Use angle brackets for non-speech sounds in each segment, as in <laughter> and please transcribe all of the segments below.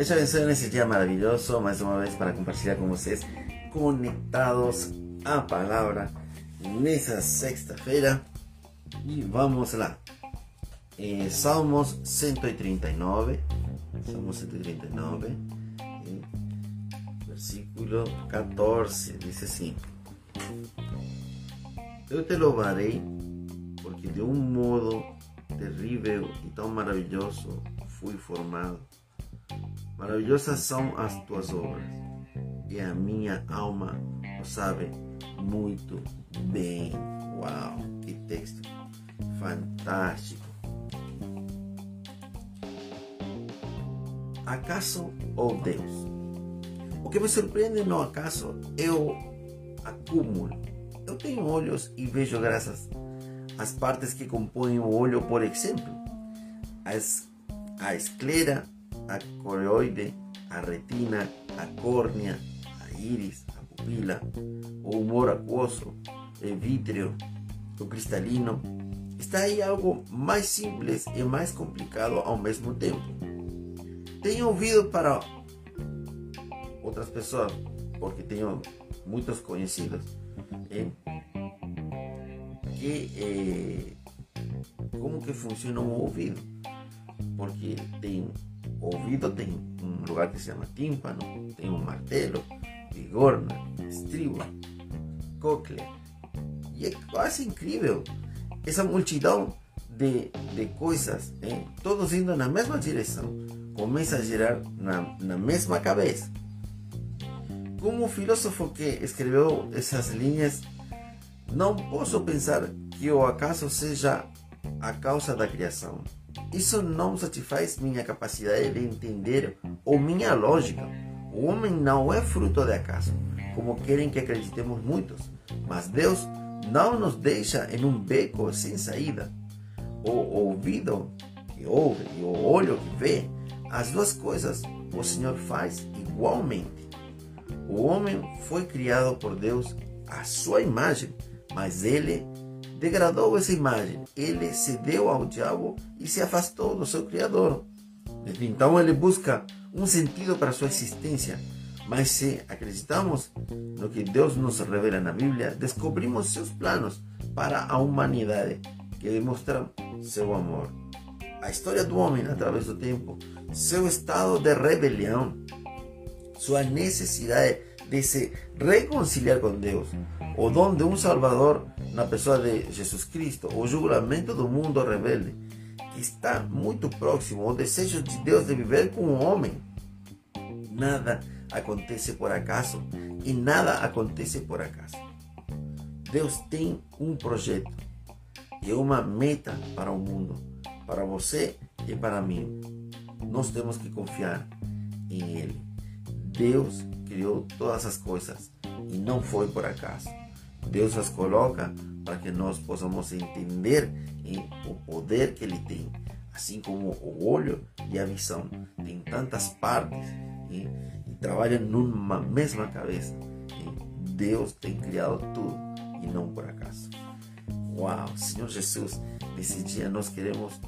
Deixa abençoe nesse dia maravilhoso, mais uma vez para compartilhar com vocês, conectados à palavra nessa sexta-feira. E vamos lá. Eh, Salmos 139, Salmos 139, eh, versículo 14, diz assim: Eu te louvarei, porque de um modo terrível e tão maravilhoso fui formado. Maravilhosas são as tuas obras, e a minha alma o sabe muito bem. Uau, que texto fantástico! Acaso ou oh Deus? O que me surpreende no acaso é o acúmulo. Eu tenho olhos e vejo graças às partes que compõem o olho, por exemplo, as, a esclera a coroide, a retina, a córnea, a íris, a pupila, o humor aquoso, o vítreo, o cristalino. Está aí algo mais simples e mais complicado ao mesmo tempo. Tenho ouvido para outras pessoas, porque tenho muitos conhecidos, eh, que eh, como que funciona um ouvido, porque tem ouvido tem um lugar que se chama tímpano, tem um martelo, bigorna, estribo, cóclea. E é quase incrível essa multidão de, de coisas, hein? todos indo na mesma direção, começa a girar na, na mesma cabeça. Como o filósofo que escreveu essas linhas, não posso pensar que o acaso seja a causa da criação. Isso não satisfaz minha capacidade de entender ou minha lógica. O homem não é fruto de acaso, como querem que acreditemos muitos, mas Deus não nos deixa em um beco sem saída. O ouvido que ouve e o olho que vê, as duas coisas o Senhor faz igualmente. O homem foi criado por Deus à sua imagem, mas ele degradou essa imagem. Ele se deu ao diabo e se afastou do seu Criador. Então ele busca um sentido para sua existência. Mas se acreditamos no que Deus nos revela na Bíblia, descobrimos seus planos para a humanidade, que demonstram seu amor. A história do homem através do tempo, seu estado de rebelião, sua necessidade de se reconciliar com Deus, o dom de Salvador na pessoa de Jesus Cristo, o julgamento do mundo rebelde, que está muito próximo, o desejo de Deus de viver com o homem. Nada acontece por acaso e nada acontece por acaso. Deus tem um projeto e uma meta para o mundo, para você e para mim. Nós temos que confiar em Ele. Deus criou todas as coisas e não foi por acaso. Deus as coloca para que nós possamos entender o poder que Ele tem, assim como o olho e a visão têm tantas partes e, e trabalham numa mesma cabeça. E Deus tem criado tudo e não por acaso. Uau, Senhor Jesus, nesse dia nós queremos,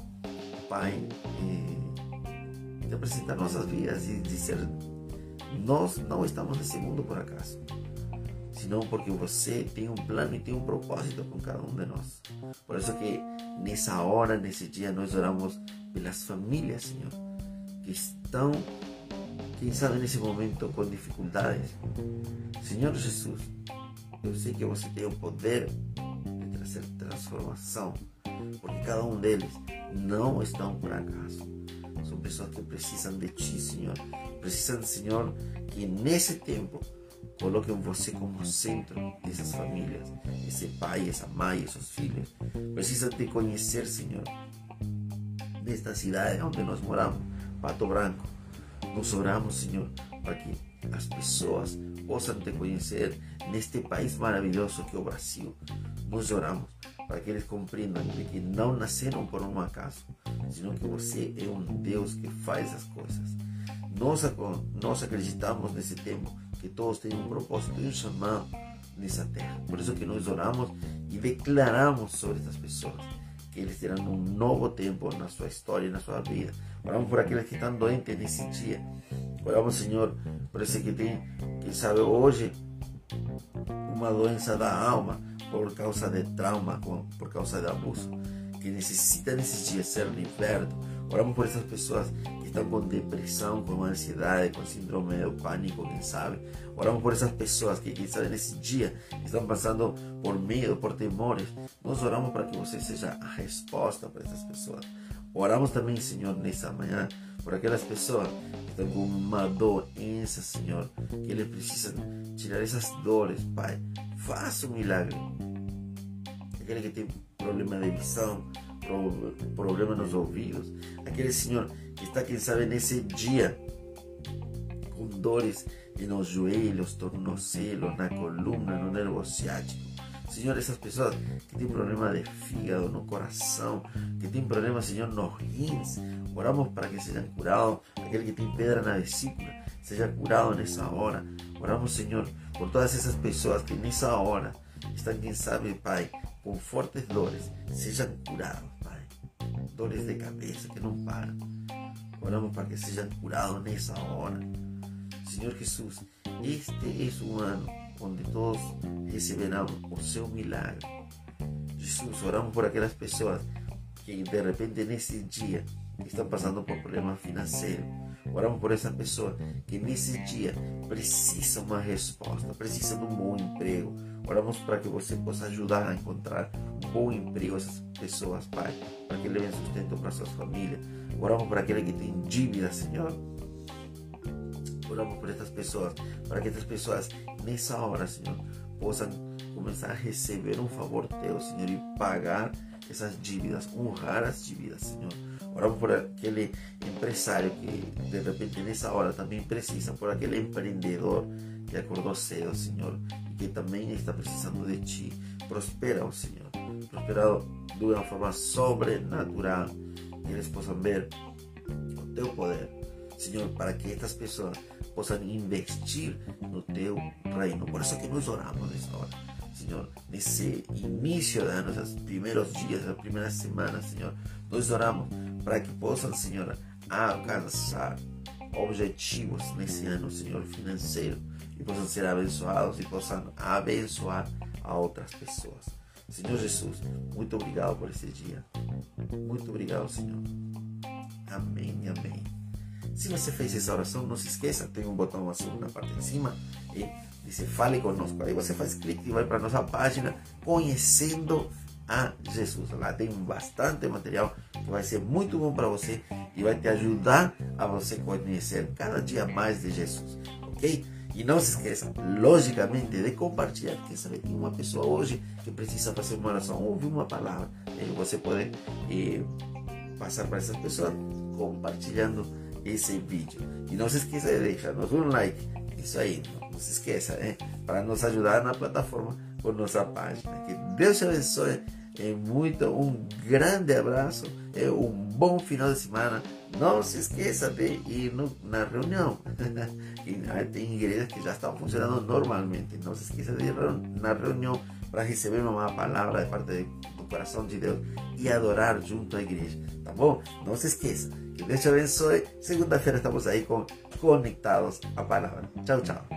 Pai, eh, te apresentar nossas vidas e dizer: nós não estamos nesse mundo por acaso senão porque você tem um plano e tem um propósito com cada um de nós. Por isso que nessa hora, nesse dia, nós oramos pelas famílias, Senhor, que estão, quem sabe nesse momento, com dificuldades. Senhor Jesus, eu sei que você tem o poder de trazer transformação, porque cada um deles não estão por acaso. São pessoas que precisam de Ti, Senhor. Precisam, Senhor, que nesse tempo Coloquem você como centro dessas famílias, esse pai, essa mãe, esses filhos. Precisa te conhecer, Senhor. Nesta cidade onde nós moramos, Pato Branco, nós oramos, Senhor, para que as pessoas possam te conhecer neste país maravilhoso que é o Brasil. Nós oramos para que eles compreendam que não nasceram por um acaso, senão que você é um Deus que faz as coisas. Nós, nós acreditamos nesse tempo que todos têm um propósito e um chamado nessa terra. Por isso que nós oramos e declaramos sobre essas pessoas que eles terão um novo tempo na sua história e na sua vida. Oramos por aqueles que estão doentes nesse dia. Oramos, Senhor, por esse que tem, quem sabe hoje, uma doença da alma por causa de trauma, por causa de abuso, que necessita nesses dias ser liberto. Oramos por essas pessoas estão com depressão, com ansiedade, com síndrome do pânico, quem sabe. Oramos por essas pessoas que, quem sabe, nesse dia estão passando por medo, por temores. Nós oramos para que você seja a resposta para essas pessoas. Oramos também, Senhor, nessa manhã, por aquelas pessoas que estão com uma doença, Senhor, que eles precisam tirar essas dores, Pai. Faça um milagre. Aquele que tem problema de visão, problema nos ouvidos, aquele Senhor que está, quem sabe, nesse dia com dores nos joelhos, tornozelos, na coluna, no nervo ciático. Senhor, essas pessoas que têm problema de fígado, no coração, que têm problema, Senhor, nos rins, oramos para que sejam curados. Aquele que tem pedra na vesícula, seja curado nessa hora. Oramos, Senhor, por todas essas pessoas que nessa hora estão, quem sabe, Pai, com fortes dores, sejam curados. Dores de cabeça que não param. Oramos para que sejam curados nessa hora. Senhor Jesus, este é um ano onde todos receberão o seu milagre. Jesus, oramos por aquelas pessoas que de repente nesse dia estão passando por problema financeiro. Oramos por essa pessoa que nesse dia precisa uma resposta, precisa de um bom emprego. Oramos para que você possa ajudar a encontrar bom emprego essas pessoas, Pai, para que levem sustento para suas famílias. Oramos para aquele que tem dívida, Senhor oramos por estas pessoas, para que estas pessoas nessa hora, Senhor, possam começar a receber um favor teu, Senhor, e pagar essas dívidas, honrar as dívidas, Senhor. Oramos por aquele empresário que de repente nessa hora também precisa, por aquele empreendedor que acordou cedo, Senhor, e que também está precisando de Ti. Prospera, Senhor, prospera de uma forma sobrenatural, que eles possam ver o Teu poder, Senhor, para que estas pessoas possam investir no teu reino. Por isso que nós oramos nessa hora. Senhor, nesse início de ano, esses primeiros dias, as primeiras semanas, Senhor, nós oramos para que possam, Senhor, alcançar objetivos nesse ano, Senhor, financeiro, e possam ser abençoados e possam abençoar a outras pessoas. Senhor Jesus, muito obrigado por esse dia. Muito obrigado, Senhor. Amém, amém. Se você fez essa oração, não se esqueça, tem um botão azul na parte de cima e diz fale conosco. Aí você faz clique e vai para nossa página Conhecendo a Jesus. Lá tem bastante material que vai ser muito bom para você e vai te ajudar a você conhecer cada dia mais de Jesus, ok? E não se esqueça, logicamente, de compartilhar. Quem sabe tem uma pessoa hoje que precisa fazer uma oração, ouvir uma palavra. E você pode eh, passar para essas pessoas compartilhando esse vídeo. E não se esqueça de deixar-nos um like. Isso aí, não se esqueça, né? Para nos ajudar na plataforma por nossa página. Que Deus te abençoe. É muito, um grande abraço, é um bom final de semana. Não se esqueça de ir no, na reunião. <laughs> tem igrejas que já estão funcionando normalmente. Não se esqueça de ir na reunião para receber uma palavra de parte do coração de Deus e adorar junto à igreja. Tá bom? Não se esqueça. Que Deus te abençoe. Segunda-feira estamos aí com Conectados a Palavra. Tchau, tchau.